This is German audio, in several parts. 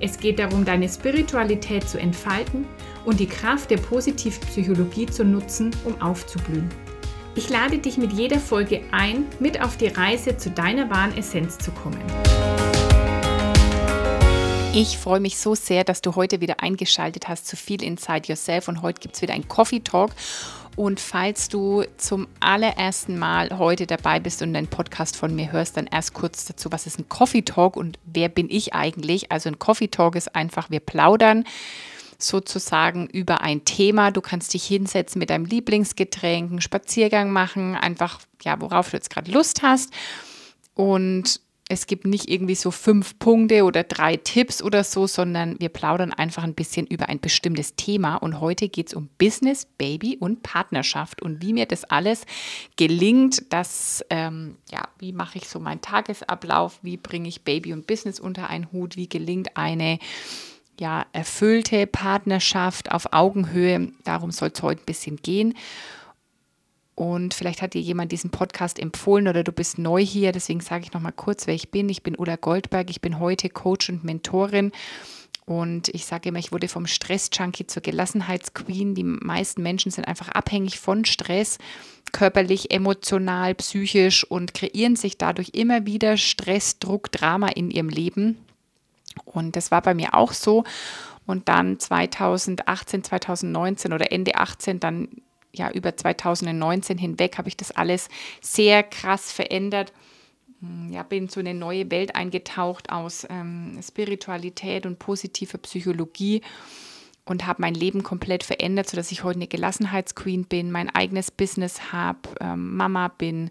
Es geht darum, deine Spiritualität zu entfalten und die Kraft der Positivpsychologie zu nutzen, um aufzublühen. Ich lade dich mit jeder Folge ein, mit auf die Reise zu deiner wahren Essenz zu kommen. Ich freue mich so sehr, dass du heute wieder eingeschaltet hast zu viel Inside Yourself und heute gibt es wieder ein Coffee Talk. Und falls du zum allerersten Mal heute dabei bist und einen Podcast von mir hörst, dann erst kurz dazu, was ist ein Coffee Talk und wer bin ich eigentlich? Also ein Coffee Talk ist einfach, wir plaudern sozusagen über ein Thema. Du kannst dich hinsetzen mit deinem Lieblingsgetränk, einen Spaziergang machen, einfach, ja, worauf du jetzt gerade Lust hast. Und es gibt nicht irgendwie so fünf Punkte oder drei Tipps oder so, sondern wir plaudern einfach ein bisschen über ein bestimmtes Thema. Und heute geht es um Business, Baby und Partnerschaft und wie mir das alles gelingt. dass, ähm, ja, wie mache ich so meinen Tagesablauf? Wie bringe ich Baby und Business unter einen Hut? Wie gelingt eine ja, erfüllte Partnerschaft auf Augenhöhe? Darum soll es heute ein bisschen gehen. Und vielleicht hat dir jemand diesen Podcast empfohlen oder du bist neu hier. Deswegen sage ich noch mal kurz, wer ich bin. Ich bin Ulla Goldberg. Ich bin heute Coach und Mentorin. Und ich sage immer, ich wurde vom Stress-Junkie zur Gelassenheitsqueen. Die meisten Menschen sind einfach abhängig von Stress, körperlich, emotional, psychisch und kreieren sich dadurch immer wieder Stress, Druck, Drama in ihrem Leben. Und das war bei mir auch so. Und dann 2018, 2019 oder Ende 18 dann ja, über 2019 hinweg habe ich das alles sehr krass verändert. Hm, ja, bin so eine neue Welt eingetaucht aus ähm, Spiritualität und positiver Psychologie und habe mein Leben komplett verändert, sodass ich heute eine Gelassenheitsqueen bin, mein eigenes Business habe, ähm, Mama bin,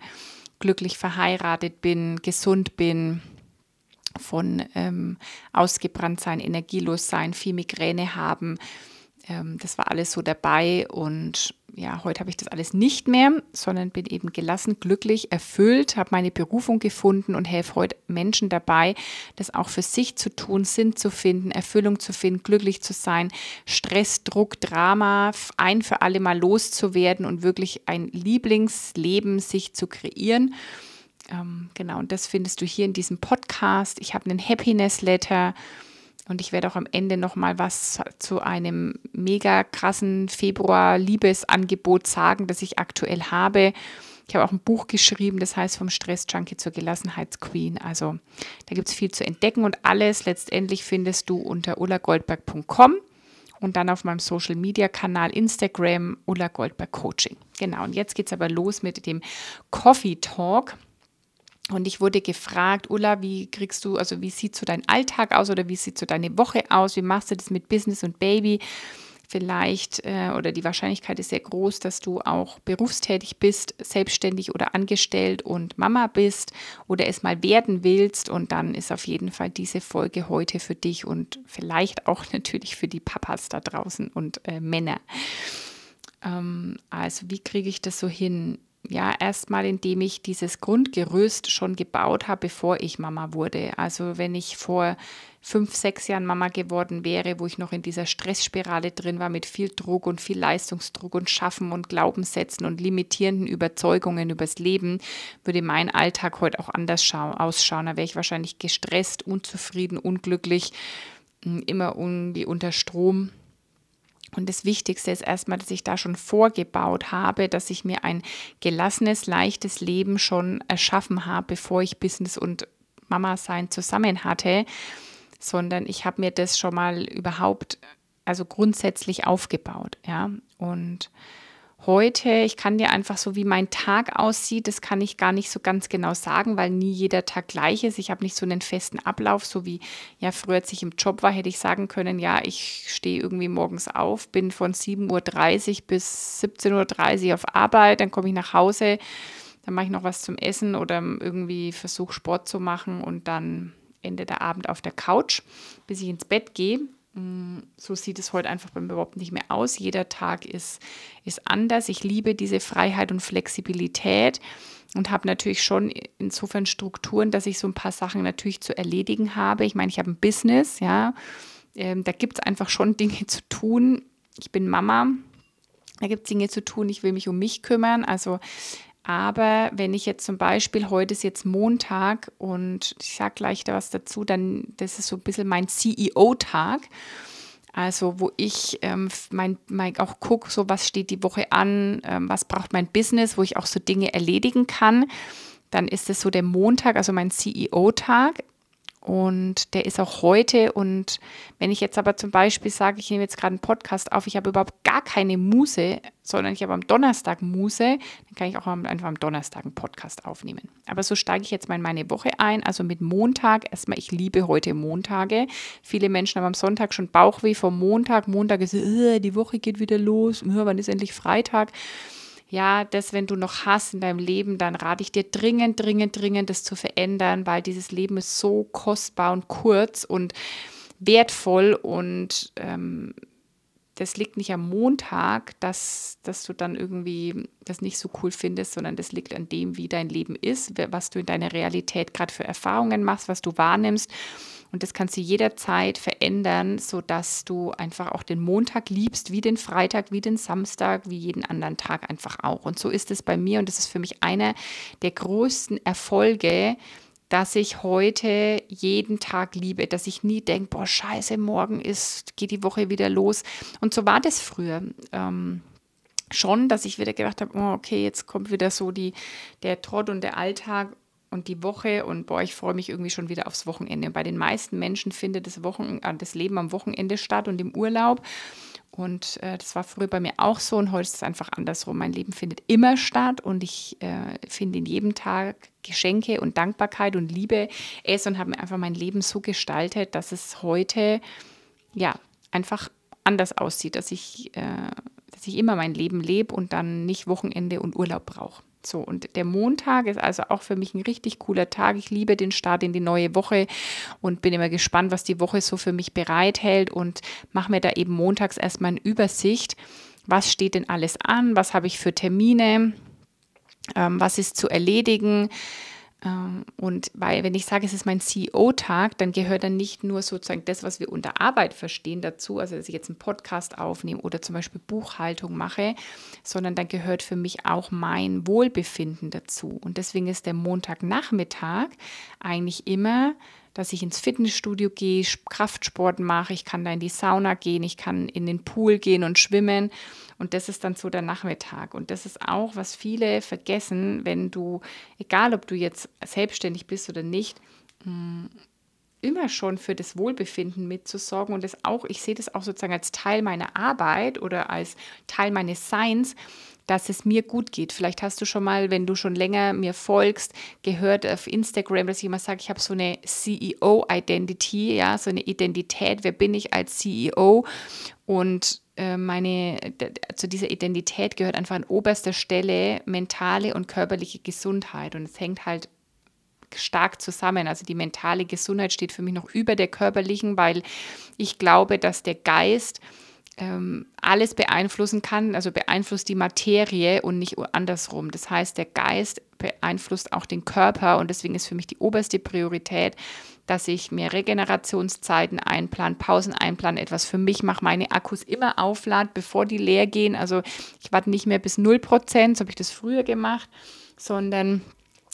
glücklich verheiratet bin, gesund bin, von ähm, ausgebrannt sein, energielos sein, viel Migräne haben. Ähm, das war alles so dabei und ja, heute habe ich das alles nicht mehr, sondern bin eben gelassen, glücklich, erfüllt, habe meine Berufung gefunden und helfe heute Menschen dabei, das auch für sich zu tun, Sinn zu finden, Erfüllung zu finden, glücklich zu sein, Stress, Druck, Drama ein für alle Mal loszuwerden und wirklich ein Lieblingsleben sich zu kreieren. Ähm, genau, und das findest du hier in diesem Podcast. Ich habe einen Happiness Letter und ich werde auch am Ende noch mal was zu einem mega krassen Februar-Liebesangebot sagen, das ich aktuell habe. Ich habe auch ein Buch geschrieben, das heißt vom Stress-Junkie zur Gelassenheitsqueen. Also da gibt es viel zu entdecken und alles letztendlich findest du unter ullagoldberg.com und dann auf meinem Social-Media-Kanal Instagram Ulla Goldberg Coaching. Genau, und jetzt geht es aber los mit dem Coffee Talk. Und ich wurde gefragt, Ulla, wie kriegst du, also wie sieht so dein Alltag aus oder wie sieht so deine Woche aus? Wie machst du das mit Business und Baby? Vielleicht äh, oder die Wahrscheinlichkeit ist sehr groß, dass du auch berufstätig bist, selbstständig oder angestellt und Mama bist oder es mal werden willst. Und dann ist auf jeden Fall diese Folge heute für dich und vielleicht auch natürlich für die Papas da draußen und äh, Männer. Ähm, also wie kriege ich das so hin? Ja, erstmal indem ich dieses Grundgerüst schon gebaut habe, bevor ich Mama wurde. Also wenn ich vor fünf, sechs Jahren Mama geworden wäre, wo ich noch in dieser Stressspirale drin war mit viel Druck und viel Leistungsdruck und Schaffen und Glaubenssätzen und limitierenden Überzeugungen übers Leben, würde mein Alltag heute auch anders ausschauen. Da wäre ich wahrscheinlich gestresst, unzufrieden, unglücklich, immer irgendwie unter Strom und das Wichtigste ist erstmal, dass ich da schon vorgebaut habe, dass ich mir ein gelassenes, leichtes Leben schon erschaffen habe, bevor ich Business und Mama sein zusammen hatte, sondern ich habe mir das schon mal überhaupt, also grundsätzlich aufgebaut, ja. Und heute, ich kann dir einfach so, wie mein Tag aussieht, das kann ich gar nicht so ganz genau sagen, weil nie jeder Tag gleich ist. Ich habe nicht so einen festen Ablauf, so wie ja früher, als ich im Job war, hätte ich sagen können, ja, ich stehe irgendwie morgens auf, bin von 7.30 Uhr bis 17.30 Uhr auf Arbeit, dann komme ich nach Hause, dann mache ich noch was zum Essen oder irgendwie versuche Sport zu machen und dann endet der Abend auf der Couch, bis ich ins Bett gehe. Mm, so sieht es heute einfach bei mir überhaupt nicht mehr aus. Jeder Tag ist, ist anders. Ich liebe diese Freiheit und Flexibilität und habe natürlich schon insofern Strukturen, dass ich so ein paar Sachen natürlich zu erledigen habe. Ich meine, ich habe ein Business, ja. Ähm, da gibt es einfach schon Dinge zu tun. Ich bin Mama. Da gibt es Dinge zu tun. Ich will mich um mich kümmern. Also aber wenn ich jetzt zum Beispiel, heute ist jetzt Montag und ich sage gleich da was dazu, dann das ist so ein bisschen mein CEO-Tag. Also wo ich ähm, mein, mein auch gucke, so was steht die Woche an, ähm, was braucht mein Business, wo ich auch so Dinge erledigen kann. Dann ist es so der Montag, also mein CEO-Tag. Und der ist auch heute. Und wenn ich jetzt aber zum Beispiel sage, ich nehme jetzt gerade einen Podcast auf, ich habe überhaupt gar keine Muse, sondern ich habe am Donnerstag Muse, dann kann ich auch einfach am Donnerstag einen Podcast aufnehmen. Aber so steige ich jetzt mal in meine Woche ein. Also mit Montag, erstmal, ich liebe heute Montage. Viele Menschen haben am Sonntag schon Bauchweh vom Montag. Montag ist, äh, die Woche geht wieder los, wann ist endlich Freitag? Ja, das, wenn du noch hast in deinem Leben, dann rate ich dir dringend, dringend, dringend, das zu verändern, weil dieses Leben ist so kostbar und kurz und wertvoll und ähm, das liegt nicht am Montag, dass, dass du dann irgendwie das nicht so cool findest, sondern das liegt an dem, wie dein Leben ist, was du in deiner Realität gerade für Erfahrungen machst, was du wahrnimmst. Und das kannst du jederzeit verändern, sodass du einfach auch den Montag liebst, wie den Freitag, wie den Samstag, wie jeden anderen Tag einfach auch. Und so ist es bei mir und das ist für mich einer der größten Erfolge, dass ich heute jeden Tag liebe, dass ich nie denke, boah, scheiße, morgen ist, geht die Woche wieder los. Und so war das früher. Ähm, schon, dass ich wieder gedacht habe, oh, okay, jetzt kommt wieder so die, der Trott und der Alltag und die Woche und boah, ich freue mich irgendwie schon wieder aufs Wochenende. Bei den meisten Menschen findet das, Wochen, äh, das Leben am Wochenende statt und im Urlaub. Und äh, das war früher bei mir auch so und heute ist es einfach andersrum. Mein Leben findet immer statt und ich äh, finde in jedem Tag Geschenke und Dankbarkeit und Liebe es und habe mir einfach mein Leben so gestaltet, dass es heute ja einfach anders aussieht, dass ich, äh, dass ich immer mein Leben lebe und dann nicht Wochenende und Urlaub brauche. So, und der Montag ist also auch für mich ein richtig cooler Tag. Ich liebe den Start in die neue Woche und bin immer gespannt, was die Woche so für mich bereithält und mache mir da eben montags erstmal eine Übersicht. Was steht denn alles an? Was habe ich für Termine? Ähm, was ist zu erledigen? Ähm, und weil, wenn ich sage, es ist mein CEO-Tag, dann gehört dann nicht nur sozusagen das, was wir unter Arbeit verstehen, dazu, also dass ich jetzt einen Podcast aufnehme oder zum Beispiel Buchhaltung mache, sondern dann gehört für mich auch mein Wohlbefinden dazu. Und deswegen ist der Montagnachmittag eigentlich immer dass ich ins Fitnessstudio gehe, Kraftsport mache, ich kann da in die Sauna gehen, ich kann in den Pool gehen und schwimmen. Und das ist dann so der Nachmittag. Und das ist auch, was viele vergessen, wenn du, egal ob du jetzt selbstständig bist oder nicht, mm, immer schon für das Wohlbefinden mitzusorgen und das auch, ich sehe das auch sozusagen als Teil meiner Arbeit oder als Teil meines Seins, dass es mir gut geht. Vielleicht hast du schon mal, wenn du schon länger mir folgst, gehört auf Instagram, dass ich immer sage, ich habe so eine CEO-Identity, ja, so eine Identität, wer bin ich als CEO? Und äh, meine, zu dieser Identität gehört einfach an oberster Stelle mentale und körperliche Gesundheit. Und es hängt halt stark zusammen. Also die mentale Gesundheit steht für mich noch über der körperlichen, weil ich glaube, dass der Geist ähm, alles beeinflussen kann, also beeinflusst die Materie und nicht andersrum. Das heißt, der Geist beeinflusst auch den Körper und deswegen ist für mich die oberste Priorität, dass ich mir Regenerationszeiten einplan, Pausen einplan, etwas für mich mache, meine Akkus immer auflade, bevor die leer gehen. Also ich warte nicht mehr bis 0 Prozent, so habe ich das früher gemacht, sondern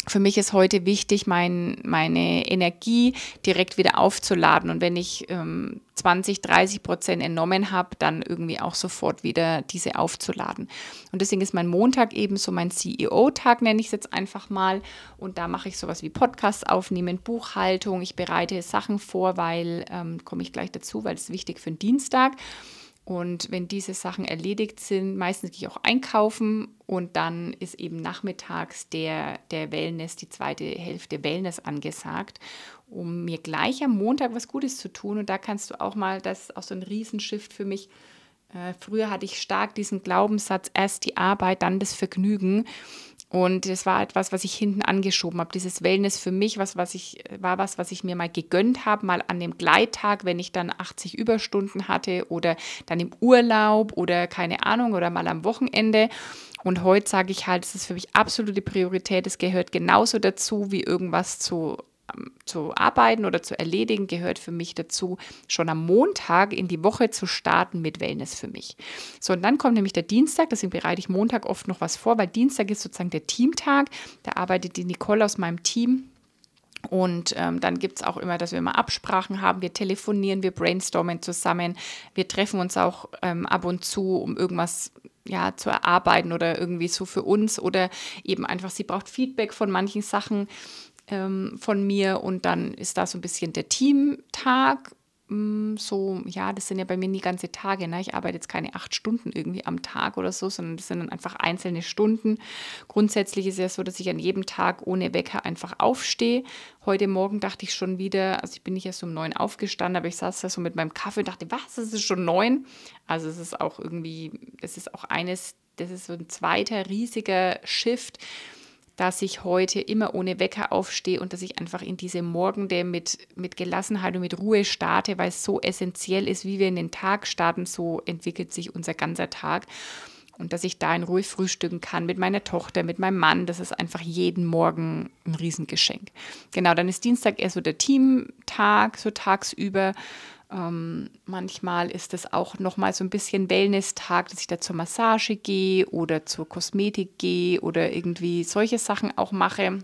für mich ist heute wichtig, mein, meine Energie direkt wieder aufzuladen. Und wenn ich ähm, 20, 30 Prozent entnommen habe, dann irgendwie auch sofort wieder diese aufzuladen. Und deswegen ist mein Montag eben so mein CEO-Tag, nenne ich es jetzt einfach mal. Und da mache ich sowas wie Podcasts aufnehmen, Buchhaltung. Ich bereite Sachen vor, weil, ähm, komme ich gleich dazu, weil es wichtig für den Dienstag. Und wenn diese Sachen erledigt sind, meistens gehe ich auch einkaufen und dann ist eben nachmittags der, der Wellness, die zweite Hälfte Wellness angesagt, um mir gleich am Montag was Gutes zu tun. Und da kannst du auch mal, das ist auch so ein Riesenshift für mich. Äh, früher hatte ich stark diesen Glaubenssatz, erst die Arbeit, dann das Vergnügen. Und das war etwas, was ich hinten angeschoben habe. Dieses Wellness für mich, was, was ich, war was, was ich mir mal gegönnt habe, mal an dem Gleittag, wenn ich dann 80 Überstunden hatte oder dann im Urlaub oder keine Ahnung oder mal am Wochenende. Und heute sage ich halt, es ist für mich absolute Priorität. Es gehört genauso dazu, wie irgendwas zu zu arbeiten oder zu erledigen, gehört für mich dazu, schon am Montag in die Woche zu starten mit Wellness für mich. So, und dann kommt nämlich der Dienstag, deswegen bereite ich Montag oft noch was vor, weil Dienstag ist sozusagen der Teamtag. Da arbeitet die Nicole aus meinem Team und ähm, dann gibt es auch immer, dass wir immer Absprachen haben. Wir telefonieren, wir brainstormen zusammen. Wir treffen uns auch ähm, ab und zu, um irgendwas ja, zu erarbeiten oder irgendwie so für uns. Oder eben einfach, sie braucht Feedback von manchen Sachen ähm, von mir und dann ist da so ein bisschen der Teamtag. Mm, so, ja, das sind ja bei mir nie ganze Tage. Ne? Ich arbeite jetzt keine acht Stunden irgendwie am Tag oder so, sondern das sind dann einfach einzelne Stunden. Grundsätzlich ist es ja so, dass ich an jedem Tag ohne Wecker einfach aufstehe. Heute Morgen dachte ich schon wieder, also ich bin nicht erst um neun aufgestanden, aber ich saß da so mit meinem Kaffee und dachte, was, es ist schon neun? Also es ist auch irgendwie, das ist auch eines, das ist so ein zweiter riesiger Shift dass ich heute immer ohne Wecker aufstehe und dass ich einfach in diese Morgende mit, mit Gelassenheit und mit Ruhe starte, weil es so essentiell ist, wie wir in den Tag starten, so entwickelt sich unser ganzer Tag. Und dass ich da in Ruhe frühstücken kann mit meiner Tochter, mit meinem Mann, das ist einfach jeden Morgen ein Riesengeschenk. Genau, dann ist Dienstag eher so der Teamtag, so tagsüber. Ähm, manchmal ist es auch nochmal so ein bisschen Wellness-Tag, dass ich da zur Massage gehe oder zur Kosmetik gehe oder irgendwie solche Sachen auch mache.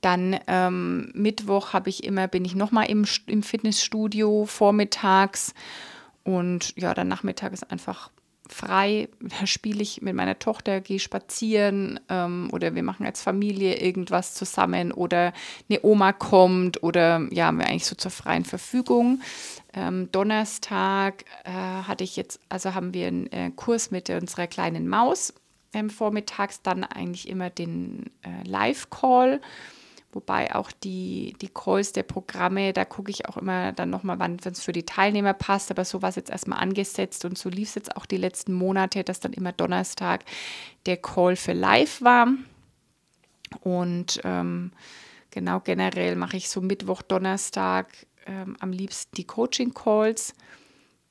Dann ähm, Mittwoch habe ich immer, bin ich nochmal im, im Fitnessstudio vormittags und ja, dann Nachmittag ist einfach frei, da spiele ich mit meiner Tochter, gehe spazieren ähm, oder wir machen als Familie irgendwas zusammen oder eine Oma kommt oder ja, haben wir eigentlich so zur freien Verfügung. Ähm, Donnerstag äh, hatte ich jetzt, also haben wir einen äh, Kurs mit unserer kleinen Maus ähm, vormittags, dann eigentlich immer den äh, Live-Call Wobei auch die, die Calls der Programme, da gucke ich auch immer dann nochmal, wann es für die Teilnehmer passt. Aber so war es jetzt erstmal angesetzt und so lief es jetzt auch die letzten Monate, dass dann immer Donnerstag der Call für live war. Und ähm, genau generell mache ich so Mittwoch, Donnerstag ähm, am liebsten die Coaching-Calls.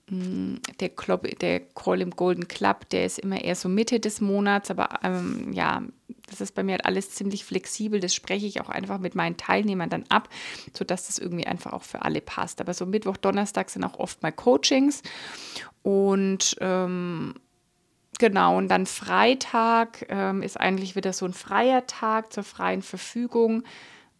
Mm, der, Club, der Call im Golden Club, der ist immer eher so Mitte des Monats, aber ähm, ja, das ist bei mir halt alles ziemlich flexibel. Das spreche ich auch einfach mit meinen Teilnehmern dann ab, sodass das irgendwie einfach auch für alle passt. Aber so Mittwoch, Donnerstag sind auch oft mal Coachings und ähm, Genau, und dann Freitag ähm, ist eigentlich wieder so ein freier Tag zur freien Verfügung.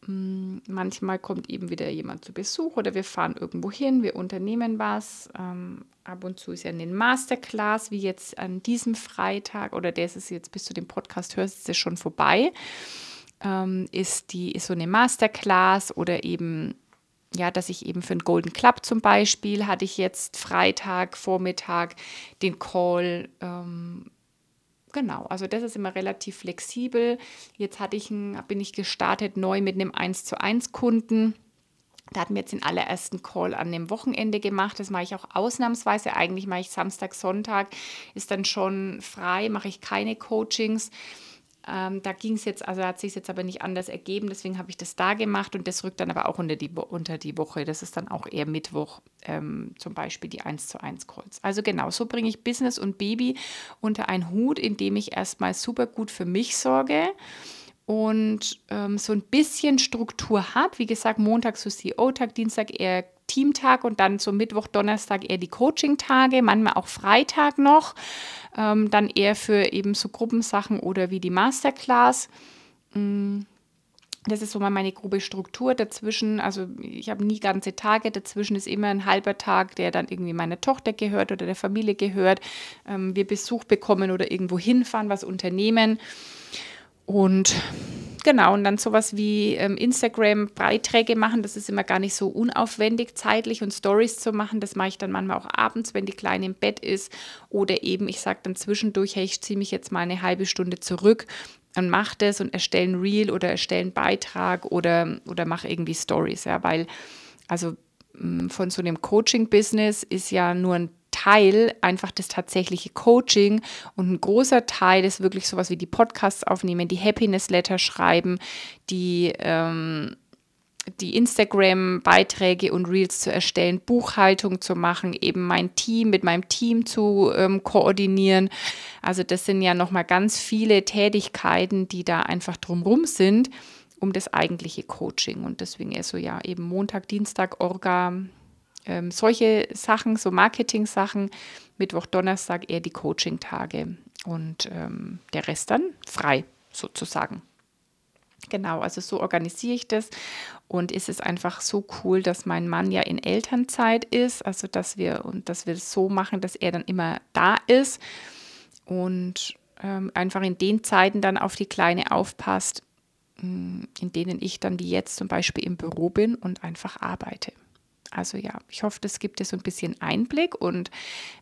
Mm, manchmal kommt eben wieder jemand zu Besuch oder wir fahren irgendwo hin, wir unternehmen was. Ähm, ab und zu ist ja eine Masterclass, wie jetzt an diesem Freitag oder der ist es jetzt bis zu dem Podcast hörst, ist es schon vorbei. Ähm, ist die ist so eine Masterclass oder eben ja, dass ich eben für den Golden Club zum Beispiel hatte ich jetzt Freitag Vormittag den Call ähm, genau, also das ist immer relativ flexibel. Jetzt hatte ich ein, bin ich gestartet neu mit einem 1 zu 1 Kunden. Da hatten wir jetzt den allerersten Call an dem Wochenende gemacht. Das mache ich auch ausnahmsweise. Eigentlich mache ich Samstag, Sonntag, ist dann schon frei, mache ich keine Coachings. Ähm, da ging es jetzt, also hat sich jetzt aber nicht anders ergeben, deswegen habe ich das da gemacht und das rückt dann aber auch unter die, unter die Woche. Das ist dann auch eher Mittwoch, ähm, zum Beispiel die 1 zu 1 Calls. Also genau, so bringe ich Business und Baby unter einen Hut, indem ich erstmal super gut für mich sorge und ähm, so ein bisschen Struktur habe. Wie gesagt, Montag so CEO-Tag, Dienstag eher Teamtag und dann so Mittwoch, Donnerstag eher die Coaching-Tage, manchmal auch Freitag noch, ähm, dann eher für eben so Gruppensachen oder wie die Masterclass. Mm, das ist so mal meine grobe Struktur dazwischen. Also ich habe nie ganze Tage. Dazwischen ist immer ein halber Tag, der dann irgendwie meiner Tochter gehört oder der Familie gehört. Ähm, wir Besuch bekommen oder irgendwo hinfahren, was unternehmen. Und genau, und dann sowas wie ähm, Instagram-Beiträge machen, das ist immer gar nicht so unaufwendig, zeitlich und Stories zu machen. Das mache ich dann manchmal auch abends, wenn die Kleine im Bett ist. Oder eben, ich sage dann zwischendurch, hey, ich ziehe mich jetzt mal eine halbe Stunde zurück und mache das und erstelle ein Reel oder erstelle einen Beitrag oder, oder mache irgendwie Stories, ja, weil, also von so einem Coaching-Business ist ja nur ein Teil einfach das tatsächliche Coaching und ein großer Teil ist wirklich sowas wie die Podcasts aufnehmen, die Happiness Letter schreiben, die ähm, die Instagram-Beiträge und Reels zu erstellen, Buchhaltung zu machen, eben mein Team mit meinem Team zu ähm, koordinieren. Also das sind ja nochmal ganz viele Tätigkeiten, die da einfach drumrum sind, um das eigentliche Coaching. Und deswegen eher so ja eben Montag, Dienstag, Orga, ähm, solche Sachen, so Marketing-Sachen, Mittwoch, Donnerstag eher die Coaching-Tage und ähm, der Rest dann frei sozusagen. Genau, also so organisiere ich das. Und ist es einfach so cool, dass mein Mann ja in Elternzeit ist, also dass wir und dass wir das so machen, dass er dann immer da ist und ähm, einfach in den Zeiten dann auf die Kleine aufpasst, mm, in denen ich dann wie jetzt zum Beispiel im Büro bin und einfach arbeite. Also ja, ich hoffe, das gibt dir so ein bisschen Einblick und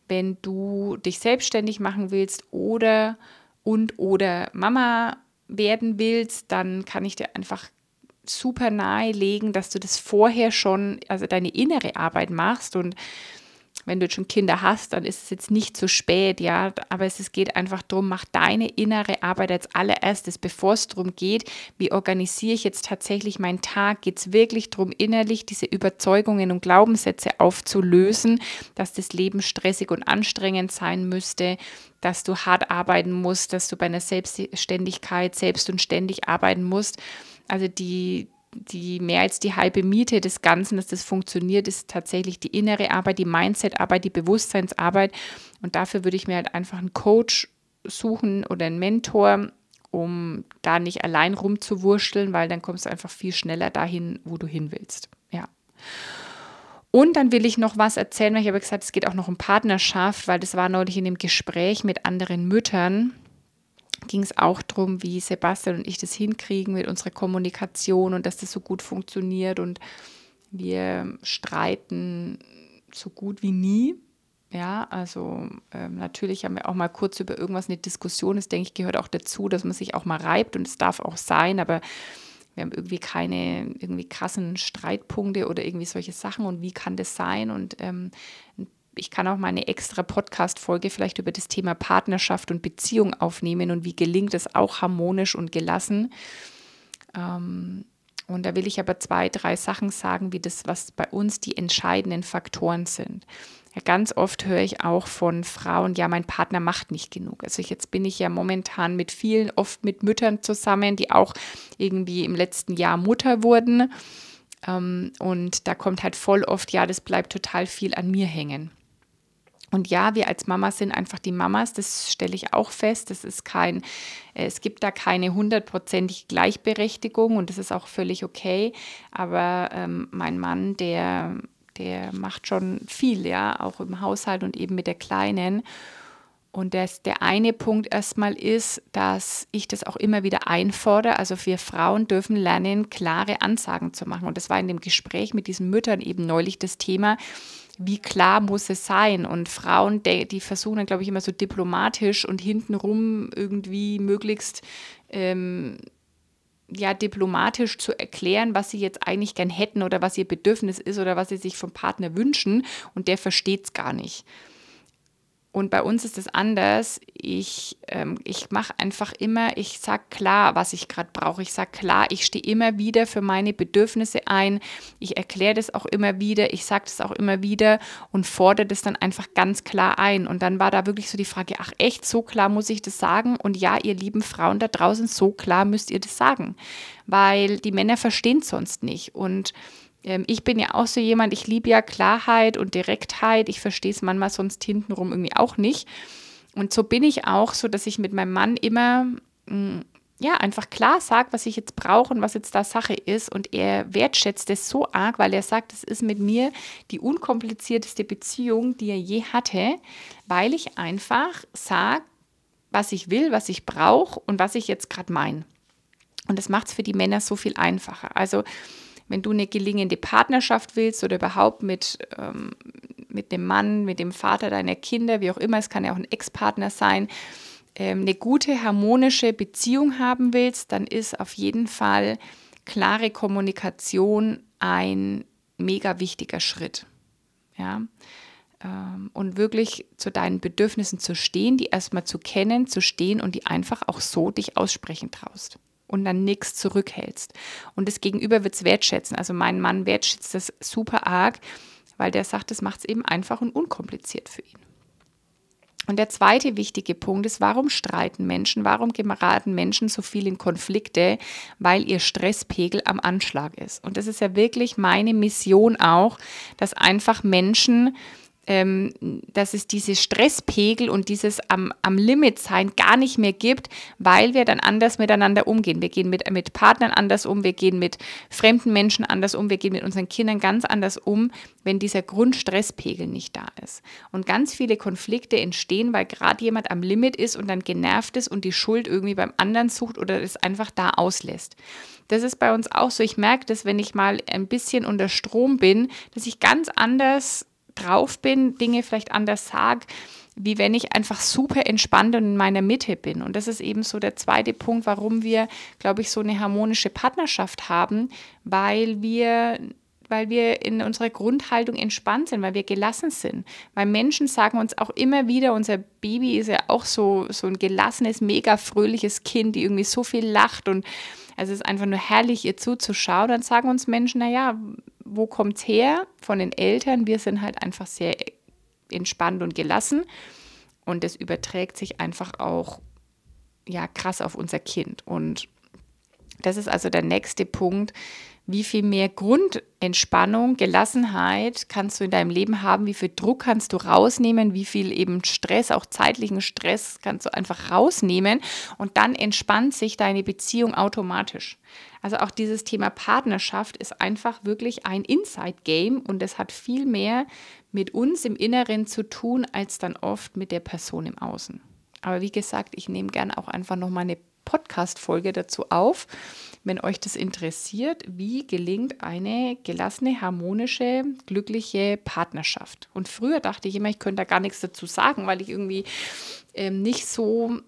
wenn du dich selbstständig machen willst oder und oder Mama werden willst, dann kann ich dir einfach super nahelegen, dass du das vorher schon, also deine innere Arbeit machst und wenn du jetzt schon Kinder hast, dann ist es jetzt nicht zu spät, ja, aber es geht einfach darum, mach deine innere Arbeit als allererstes, bevor es darum geht, wie organisiere ich jetzt tatsächlich meinen Tag, geht es wirklich darum, innerlich diese Überzeugungen und Glaubenssätze aufzulösen, dass das Leben stressig und anstrengend sein müsste, dass du hart arbeiten musst, dass du bei einer Selbstständigkeit selbst und ständig arbeiten musst. Also die, die mehr als die halbe Miete des Ganzen, dass das funktioniert, ist tatsächlich die innere Arbeit, die Mindset-Arbeit, die Bewusstseinsarbeit. Und dafür würde ich mir halt einfach einen Coach suchen oder einen Mentor, um da nicht allein rumzuwurschteln, weil dann kommst du einfach viel schneller dahin, wo du hin willst. Ja. Und dann will ich noch was erzählen, weil ich habe gesagt, es geht auch noch um Partnerschaft, weil das war neulich in dem Gespräch mit anderen Müttern ging es auch darum, wie Sebastian und ich das hinkriegen mit unserer Kommunikation und dass das so gut funktioniert und wir streiten so gut wie nie. Ja, also ähm, natürlich haben wir auch mal kurz über irgendwas eine Diskussion. Das denke ich gehört auch dazu, dass man sich auch mal reibt und es darf auch sein, aber wir haben irgendwie keine irgendwie krassen Streitpunkte oder irgendwie solche Sachen und wie kann das sein? Und ähm, ich kann auch mal eine extra Podcast-Folge vielleicht über das Thema Partnerschaft und Beziehung aufnehmen und wie gelingt es auch harmonisch und gelassen. Ähm, und da will ich aber zwei, drei Sachen sagen, wie das, was bei uns die entscheidenden Faktoren sind. Ja, ganz oft höre ich auch von Frauen, ja, mein Partner macht nicht genug. Also ich, jetzt bin ich ja momentan mit vielen, oft mit Müttern zusammen, die auch irgendwie im letzten Jahr Mutter wurden. Ähm, und da kommt halt voll oft, ja, das bleibt total viel an mir hängen. Und ja, wir als Mamas sind einfach die Mamas, das stelle ich auch fest. Das ist kein, äh, es gibt da keine hundertprozentige Gleichberechtigung und das ist auch völlig okay. Aber ähm, mein Mann, der, der macht schon viel, ja, auch im Haushalt und eben mit der Kleinen. Und das, der eine Punkt erstmal ist, dass ich das auch immer wieder einfordere. Also wir Frauen dürfen lernen, klare Ansagen zu machen. Und das war in dem Gespräch mit diesen Müttern eben neulich das Thema wie klar muss es sein? Und Frauen, die, versuchen, glaube ich, immer so diplomatisch und hintenrum irgendwie möglichst ähm, ja, diplomatisch zu erklären, was sie jetzt eigentlich gern hätten oder was ihr Bedürfnis ist oder was sie sich vom Partner wünschen und der versteht es gar nicht. Und bei uns ist es anders. Ich, ähm, ich mache einfach immer, ich sage klar, was ich gerade brauche. Ich sage klar, ich stehe immer wieder für meine Bedürfnisse ein. Ich erkläre das auch immer wieder. Ich sage das auch immer wieder und fordere das dann einfach ganz klar ein. Und dann war da wirklich so die Frage, ach echt, so klar muss ich das sagen? Und ja, ihr lieben Frauen da draußen, so klar müsst ihr das sagen. Weil die Männer verstehen sonst nicht. Und ich bin ja auch so jemand, ich liebe ja Klarheit und Direktheit. Ich verstehe es manchmal sonst hintenrum irgendwie auch nicht. Und so bin ich auch so, dass ich mit meinem Mann immer mm, ja, einfach klar sage, was ich jetzt brauche und was jetzt da Sache ist. Und er wertschätzt es so arg, weil er sagt, es ist mit mir die unkomplizierteste Beziehung, die er je hatte, weil ich einfach sage, was ich will, was ich brauche und was ich jetzt gerade meine. Und das macht es für die Männer so viel einfacher. Also wenn du eine gelingende Partnerschaft willst oder überhaupt mit, ähm, mit dem Mann, mit dem Vater deiner Kinder, wie auch immer, es kann ja auch ein Ex-Partner sein, ähm, eine gute, harmonische Beziehung haben willst, dann ist auf jeden Fall klare Kommunikation ein mega wichtiger Schritt. Ja. ähm, und wirklich zu deinen Bedürfnissen zu stehen, die erstmal zu kennen, zu stehen und die einfach auch so dich aussprechen traust und dann nichts zurückhältst. Und das Gegenüber wird es wertschätzen. Also mein Mann wertschätzt das super arg, weil der sagt, das macht es eben einfach und unkompliziert für ihn. Und der zweite wichtige Punkt ist, warum streiten Menschen, warum geraten Menschen so viel in Konflikte, weil ihr Stresspegel am Anschlag ist. Und das ist ja wirklich meine Mission auch, dass einfach Menschen ähm, dass es diese Stresspegel und dieses am, am Limit sein gar nicht mehr gibt, weil wir dann anders miteinander umgehen. Wir gehen mit, mit Partnern anders um, wir gehen mit fremden Menschen anders um, wir gehen mit unseren Kindern ganz anders um, wenn dieser Grundstresspegel nicht da ist. Und ganz viele Konflikte entstehen, weil gerade jemand am Limit ist und dann genervt ist und die Schuld irgendwie beim anderen sucht oder es einfach da auslässt. Das ist bei uns auch so. Ich merke das, wenn ich mal ein bisschen unter Strom bin, dass ich ganz anders drauf bin, Dinge vielleicht anders sage, wie wenn ich einfach super entspannt und in meiner Mitte bin. Und das ist eben so der zweite Punkt, warum wir, glaube ich, so eine harmonische Partnerschaft haben, weil wir weil wir in unserer Grundhaltung entspannt sind, weil wir gelassen sind. Weil Menschen sagen uns auch immer wieder, unser Baby ist ja auch so, so ein gelassenes, mega fröhliches Kind, die irgendwie so viel lacht und es ist einfach nur herrlich, ihr zuzuschauen. Dann sagen uns Menschen, naja, wo kommt es her? Von den Eltern. Wir sind halt einfach sehr entspannt und gelassen. Und das überträgt sich einfach auch ja krass auf unser Kind. Und das ist also der nächste Punkt, wie viel mehr Grundentspannung, Gelassenheit kannst du in deinem Leben haben, wie viel Druck kannst du rausnehmen, wie viel eben Stress, auch zeitlichen Stress kannst du einfach rausnehmen und dann entspannt sich deine Beziehung automatisch. Also auch dieses Thema Partnerschaft ist einfach wirklich ein Inside-Game und es hat viel mehr mit uns im Inneren zu tun, als dann oft mit der Person im Außen. Aber wie gesagt, ich nehme gerne auch einfach nochmal eine Podcast-Folge dazu auf, wenn euch das interessiert, wie gelingt eine gelassene, harmonische, glückliche Partnerschaft. Und früher dachte ich immer, ich könnte da gar nichts dazu sagen, weil ich irgendwie ähm, nicht so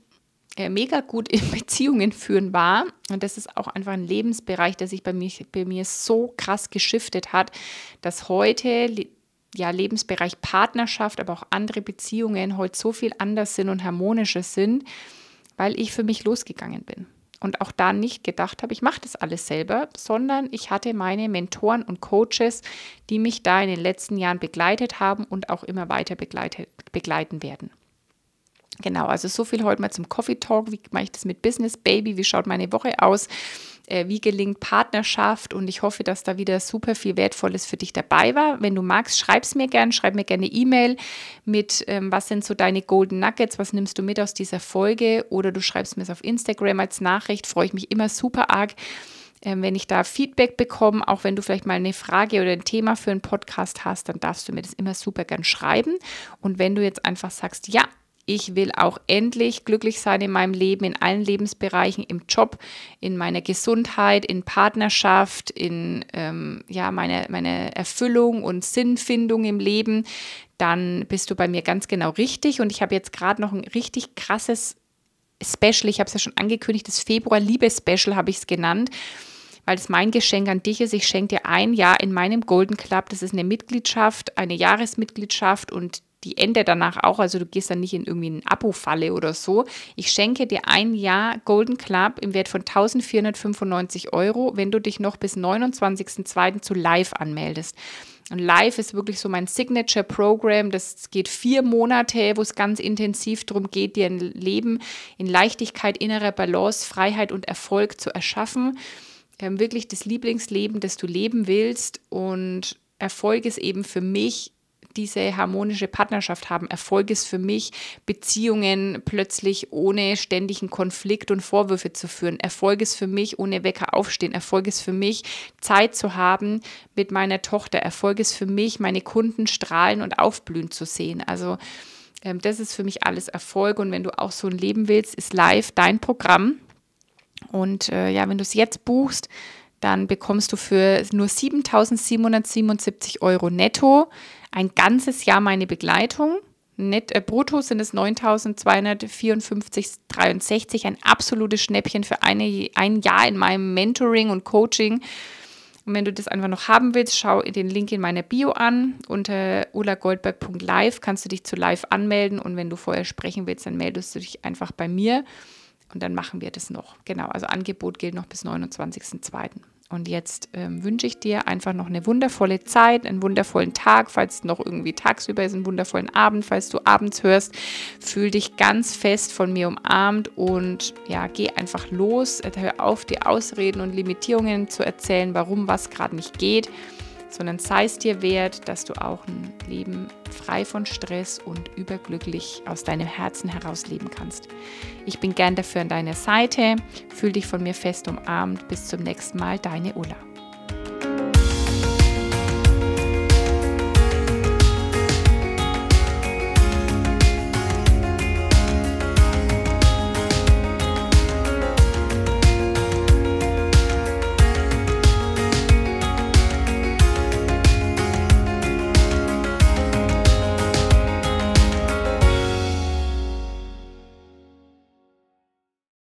äh, mega gut in Beziehungen führen war. Und das ist auch einfach ein Lebensbereich, der sich bei mir, bei mir so krass geschiftet hat, dass heute ja, Lebensbereich Partnerschaft, aber auch andere Beziehungen heute so viel anders sind und harmonischer sind, weil ich für mich losgegangen bin. Und auch da nicht gedacht habe, ich mache das alles selber, sondern ich hatte meine Mentoren und Coaches, die mich da in den letzten Jahren begleitet haben und auch immer weiter begleiten werden. Genau, also so viel heute mal zum Coffee Talk. Wie mache ich das mit Business Baby? Wie schaut meine Woche aus? Äh, wie gelingt Partnerschaft? Und ich hoffe, dass da wieder super viel Wertvolles für dich dabei war. Wenn du magst, schreib es mir gerne. Schreib mir gerne E-Mail mit, ähm, was sind so deine Golden Nuggets? Was nimmst du mit aus dieser Folge? Oder du schreibst mir es auf Instagram als Nachricht. Freue ich mich immer super arg ähm, wenn ich da Feedback bekomme, auch wenn du vielleicht mal eine Frage oder ein Thema für einen Podcast hast, dann darfst du mir das immer super gern schreiben. Und wenn du jetzt einfach sagst, ja, ich will auch endlich glücklich sein in meinem Leben, in allen Lebensbereichen, im Job, in meiner Gesundheit, in Partnerschaft, in ähm, ja, meine, meine Erfüllung und Sinnfindung im Leben. Dann bist du bei mir ganz genau richtig. Und ich habe jetzt gerade noch ein richtig krasses Special, ich habe es ja schon angekündigt, das Februar-Liebe-Special habe ich es genannt weil es mein Geschenk an dich ist. Ich schenke dir ein Jahr in meinem Golden Club. Das ist eine Mitgliedschaft, eine Jahresmitgliedschaft und die endet danach auch, also du gehst dann nicht in irgendwie eine Abo-Falle oder so. Ich schenke dir ein Jahr Golden Club im Wert von 1495 Euro, wenn du dich noch bis 29.02. zu Live anmeldest. Und Live ist wirklich so mein Signature-Programm. Das geht vier Monate, wo es ganz intensiv darum geht, dir ein Leben in Leichtigkeit, innerer Balance, Freiheit und Erfolg zu erschaffen. Ähm, wirklich das Lieblingsleben, das du leben willst. Und Erfolg ist eben für mich diese harmonische Partnerschaft haben. Erfolg ist für mich, Beziehungen plötzlich ohne ständigen Konflikt und Vorwürfe zu führen. Erfolg ist für mich, ohne Wecker aufstehen. Erfolg ist für mich, Zeit zu haben mit meiner Tochter. Erfolg ist für mich, meine Kunden strahlen und aufblühen zu sehen. Also ähm, das ist für mich alles Erfolg. Und wenn du auch so ein Leben willst, ist live dein Programm. Und äh, ja, wenn du es jetzt buchst, dann bekommst du für nur 7.777 Euro netto ein ganzes Jahr meine Begleitung. Net, äh, brutto sind es 9.254,63, ein absolutes Schnäppchen für eine, ein Jahr in meinem Mentoring und Coaching. Und wenn du das einfach noch haben willst, schau den Link in meiner Bio an. Unter ulagoldberg.live kannst du dich zu live anmelden. Und wenn du vorher sprechen willst, dann meldest du dich einfach bei mir. Und dann machen wir das noch. Genau, also Angebot gilt noch bis 29.02. Und jetzt ähm, wünsche ich dir einfach noch eine wundervolle Zeit, einen wundervollen Tag, falls noch irgendwie tagsüber ist, einen wundervollen Abend, falls du abends hörst. Fühl dich ganz fest von mir umarmt und ja, geh einfach los. Hör auf, die Ausreden und Limitierungen zu erzählen, warum was gerade nicht geht sondern sei es dir wert, dass du auch ein Leben frei von Stress und überglücklich aus deinem Herzen heraus leben kannst. Ich bin gern dafür an deiner Seite. Fühl dich von mir fest umarmt. Bis zum nächsten Mal, deine Ulla.